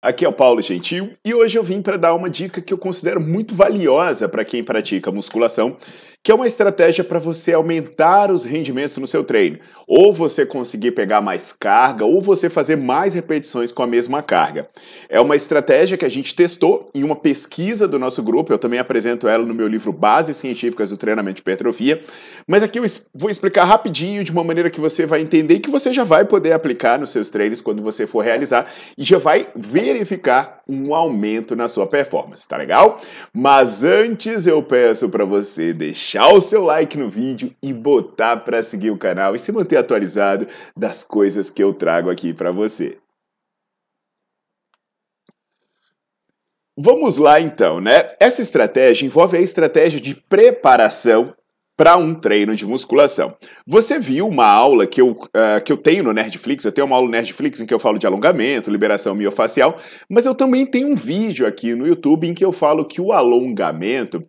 Aqui é o Paulo Gentil e hoje eu vim para dar uma dica que eu considero muito valiosa para quem pratica musculação, que é uma estratégia para você aumentar os rendimentos no seu treino. Ou você conseguir pegar mais carga, ou você fazer mais repetições com a mesma carga. É uma estratégia que a gente testou em uma pesquisa do nosso grupo, eu também apresento ela no meu livro Bases Científicas do Treinamento de Hipertrofia, mas aqui eu vou explicar rapidinho de uma maneira que você vai entender e que você já vai poder aplicar nos seus treinos quando você for realizar e já vai verificar um aumento na sua performance, tá legal? Mas antes eu peço para você deixar o seu like no vídeo e botar para seguir o canal e se manter atualizado das coisas que eu trago aqui para você. Vamos lá então, né? Essa estratégia envolve a estratégia de preparação para um treino de musculação. Você viu uma aula que eu, uh, que eu tenho no Nerdflix, eu tenho uma aula no Nerdflix em que eu falo de alongamento, liberação miofacial, mas eu também tenho um vídeo aqui no YouTube em que eu falo que o alongamento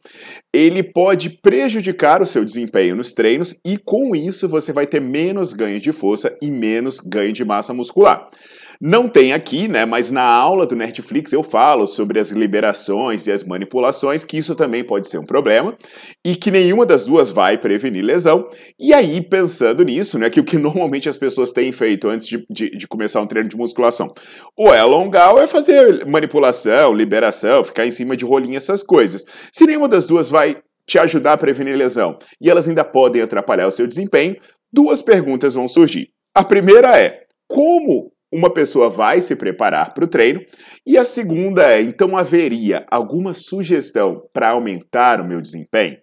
ele pode prejudicar o seu desempenho nos treinos e com isso você vai ter menos ganho de força e menos ganho de massa muscular. Não tem aqui, né? Mas na aula do Netflix eu falo sobre as liberações e as manipulações, que isso também pode ser um problema, e que nenhuma das duas vai prevenir lesão. E aí, pensando nisso, né? Que o que normalmente as pessoas têm feito antes de, de, de começar um treino de musculação, ou é alongar ou é fazer manipulação, liberação, ficar em cima de rolinho, essas coisas. Se nenhuma das duas vai te ajudar a prevenir lesão e elas ainda podem atrapalhar o seu desempenho, duas perguntas vão surgir. A primeira é: como uma pessoa vai se preparar para o treino. E a segunda é: então haveria alguma sugestão para aumentar o meu desempenho?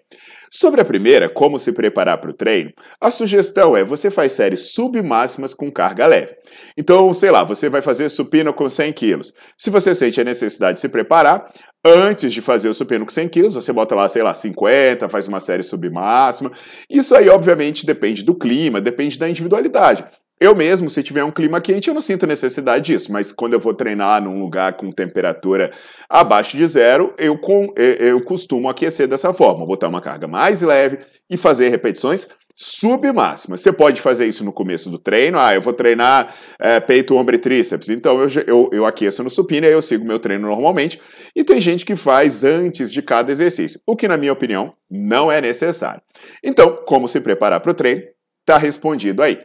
Sobre a primeira, como se preparar para o treino, a sugestão é você faz séries submáximas com carga leve. Então, sei lá, você vai fazer supino com 100 quilos. Se você sente a necessidade de se preparar, antes de fazer o supino com 100 quilos, você bota lá, sei lá, 50, faz uma série submáxima. Isso aí, obviamente, depende do clima, depende da individualidade. Eu mesmo, se tiver um clima quente, eu não sinto necessidade disso, mas quando eu vou treinar num lugar com temperatura abaixo de zero, eu, com, eu costumo aquecer dessa forma, botar uma carga mais leve e fazer repetições submáximas. Você pode fazer isso no começo do treino, ah, eu vou treinar é, peito, ombro e tríceps, então eu, eu, eu aqueço no supino e eu sigo meu treino normalmente, e tem gente que faz antes de cada exercício, o que na minha opinião não é necessário. Então, como se preparar para o treino? Tá respondido aí.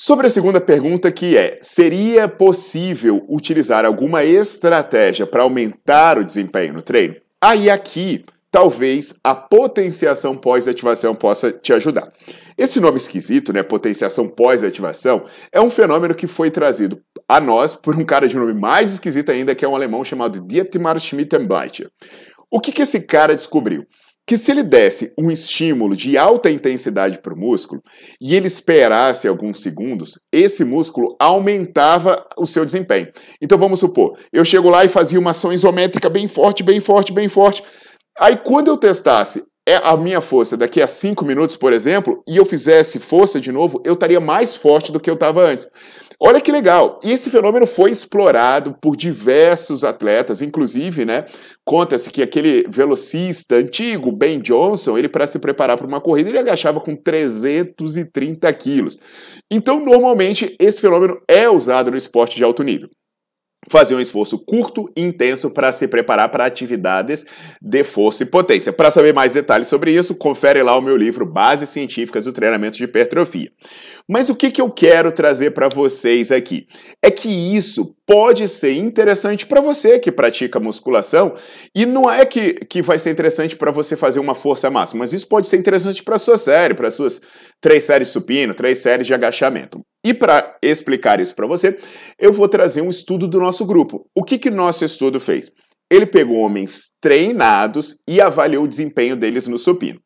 Sobre a segunda pergunta, que é: seria possível utilizar alguma estratégia para aumentar o desempenho no treino? Aí aqui, talvez a potenciação pós-ativação possa te ajudar. Esse nome esquisito, né, potenciação pós-ativação, é um fenômeno que foi trazido a nós por um cara de nome mais esquisito ainda, que é um alemão chamado Dietmar Schmittenbleiter. O que, que esse cara descobriu? Que se ele desse um estímulo de alta intensidade para o músculo e ele esperasse alguns segundos, esse músculo aumentava o seu desempenho. Então vamos supor, eu chego lá e fazia uma ação isométrica bem forte, bem forte, bem forte. Aí quando eu testasse é a minha força daqui a 5 minutos, por exemplo, e eu fizesse força de novo, eu estaria mais forte do que eu estava antes. Olha que legal! E esse fenômeno foi explorado por diversos atletas, inclusive, né? Conta-se que aquele velocista antigo, Ben Johnson, ele para se preparar para uma corrida, ele agachava com 330 quilos. Então, normalmente, esse fenômeno é usado no esporte de alto nível. Fazer um esforço curto e intenso para se preparar para atividades de força e potência. Para saber mais detalhes sobre isso, confere lá o meu livro Bases Científicas do Treinamento de Hipertrofia. Mas o que, que eu quero trazer para vocês aqui? É que isso pode ser interessante para você que pratica musculação e não é que, que vai ser interessante para você fazer uma força máxima, mas isso pode ser interessante para sua série, para suas três séries supino, três séries de agachamento. E para explicar isso para você, eu vou trazer um estudo do nosso grupo. O que, que nosso estudo fez? Ele pegou homens treinados e avaliou o desempenho deles no supino.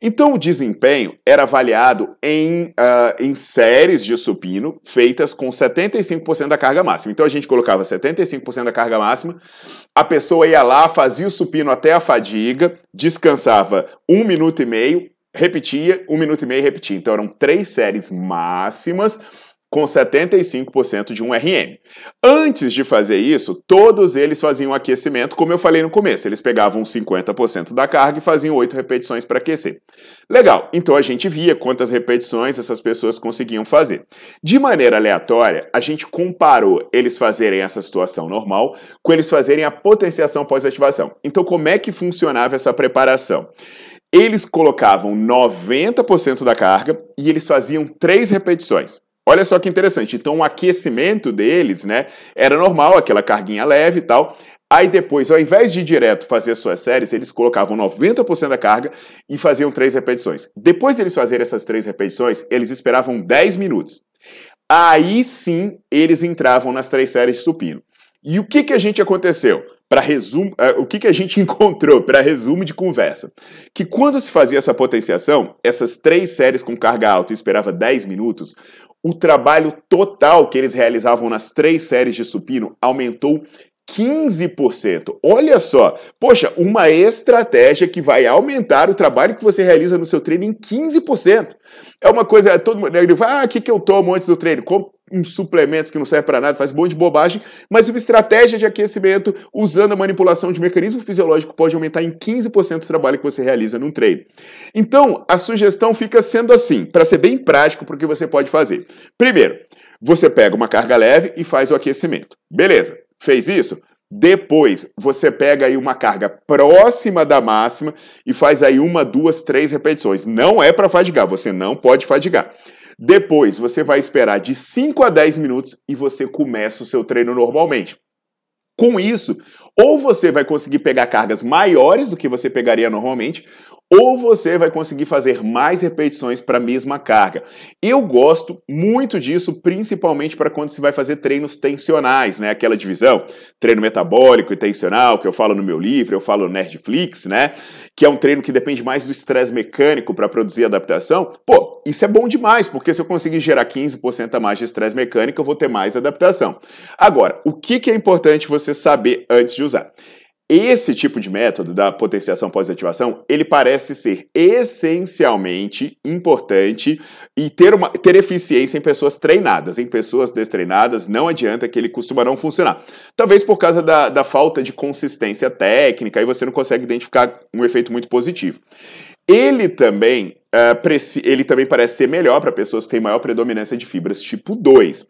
Então, o desempenho era avaliado em, uh, em séries de supino feitas com 75% da carga máxima. Então, a gente colocava 75% da carga máxima, a pessoa ia lá, fazia o supino até a fadiga, descansava um minuto e meio, repetia, um minuto e meio repetia. Então, eram três séries máximas com 75% de um RM. Antes de fazer isso, todos eles faziam aquecimento, como eu falei no começo. Eles pegavam 50% da carga e faziam 8 repetições para aquecer. Legal, então a gente via quantas repetições essas pessoas conseguiam fazer. De maneira aleatória, a gente comparou eles fazerem essa situação normal com eles fazerem a potenciação pós-ativação. Então, como é que funcionava essa preparação? Eles colocavam 90% da carga e eles faziam 3 repetições. Olha só que interessante. Então, o aquecimento deles, né, era normal, aquela carguinha leve e tal. Aí depois, ao invés de direto fazer suas séries, eles colocavam 90% da carga e faziam três repetições. Depois de eles fazerem essas três repetições, eles esperavam 10 minutos. Aí sim, eles entravam nas três séries de supino. E o que, que a gente aconteceu? Para resumo, uh, o que, que a gente encontrou para resumo de conversa? Que quando se fazia essa potenciação, essas três séries com carga alta e esperava 10 minutos, o trabalho total que eles realizavam nas três séries de supino aumentou 15%. Olha só, poxa, uma estratégia que vai aumentar o trabalho que você realiza no seu treino em 15%. É uma coisa, todo mundo fala, ah, o que, que eu tomo antes do treino? Como uns suplementos que não servem para nada, faz um monte de bobagem, mas uma estratégia de aquecimento usando a manipulação de mecanismo fisiológico pode aumentar em 15% o trabalho que você realiza num treino. Então, a sugestão fica sendo assim, para ser bem prático para o que você pode fazer. Primeiro, você pega uma carga leve e faz o aquecimento. Beleza, fez isso? Depois, você pega aí uma carga próxima da máxima e faz aí uma, duas, três repetições. Não é para fadigar, você não pode fadigar. Depois, você vai esperar de 5 a 10 minutos e você começa o seu treino normalmente. Com isso, ou você vai conseguir pegar cargas maiores do que você pegaria normalmente, ou você vai conseguir fazer mais repetições para a mesma carga. Eu gosto muito disso, principalmente para quando se vai fazer treinos tensionais, né? Aquela divisão, treino metabólico e tensional, que eu falo no meu livro, eu falo no Nerdflix, né? Que é um treino que depende mais do estresse mecânico para produzir adaptação. Pô, isso é bom demais, porque se eu conseguir gerar 15% a mais de estresse mecânico, eu vou ter mais adaptação. Agora, o que, que é importante você saber antes de usar? Esse tipo de método da potenciação pós-ativação, ele parece ser essencialmente importante e ter, uma, ter eficiência em pessoas treinadas. Em pessoas destreinadas, não adianta que ele costuma não funcionar. Talvez por causa da, da falta de consistência técnica e você não consegue identificar um efeito muito positivo. Ele também, uh, ele também parece ser melhor para pessoas que têm maior predominância de fibras tipo 2.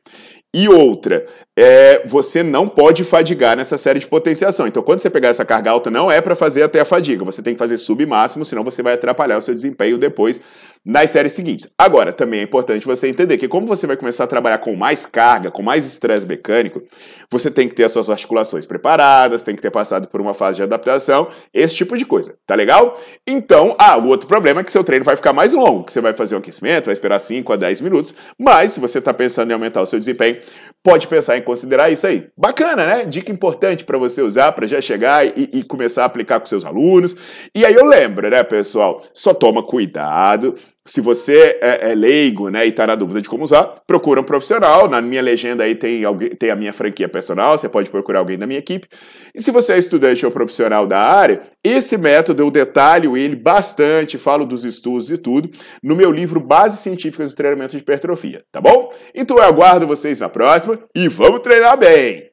E outra, é, você não pode fadigar nessa série de potenciação. Então, quando você pegar essa carga alta, não é para fazer até a fadiga. Você tem que fazer submáximo, senão você vai atrapalhar o seu desempenho depois nas séries seguintes. Agora, também é importante você entender que como você vai começar a trabalhar com mais carga, com mais estresse mecânico, você tem que ter as suas articulações preparadas, tem que ter passado por uma fase de adaptação, esse tipo de coisa, tá legal? Então, ah, o outro problema é que seu treino vai ficar mais longo, que você vai fazer um aquecimento, vai esperar 5 a 10 minutos, mas se você está pensando em aumentar o seu desempenho, pode pensar em considerar isso aí. Bacana, né? Dica importante para você usar para já chegar e, e, começar a aplicar com seus alunos. E aí eu lembro, né, pessoal? Só toma cuidado se você é, é, leigo né, e está na dúvida de como usar, procura um profissional. Na minha legenda aí tem, alguém, tem a minha franquia personal, você pode procurar alguém da minha equipe. E se você é estudante ou profissional da área, esse método eu detalho ele bastante, falo dos estudos e tudo, no meu livro Bases Científicas do Treinamento de Hipertrofia, tá bom? Então eu aguardo vocês na próxima e vamos treinar bem!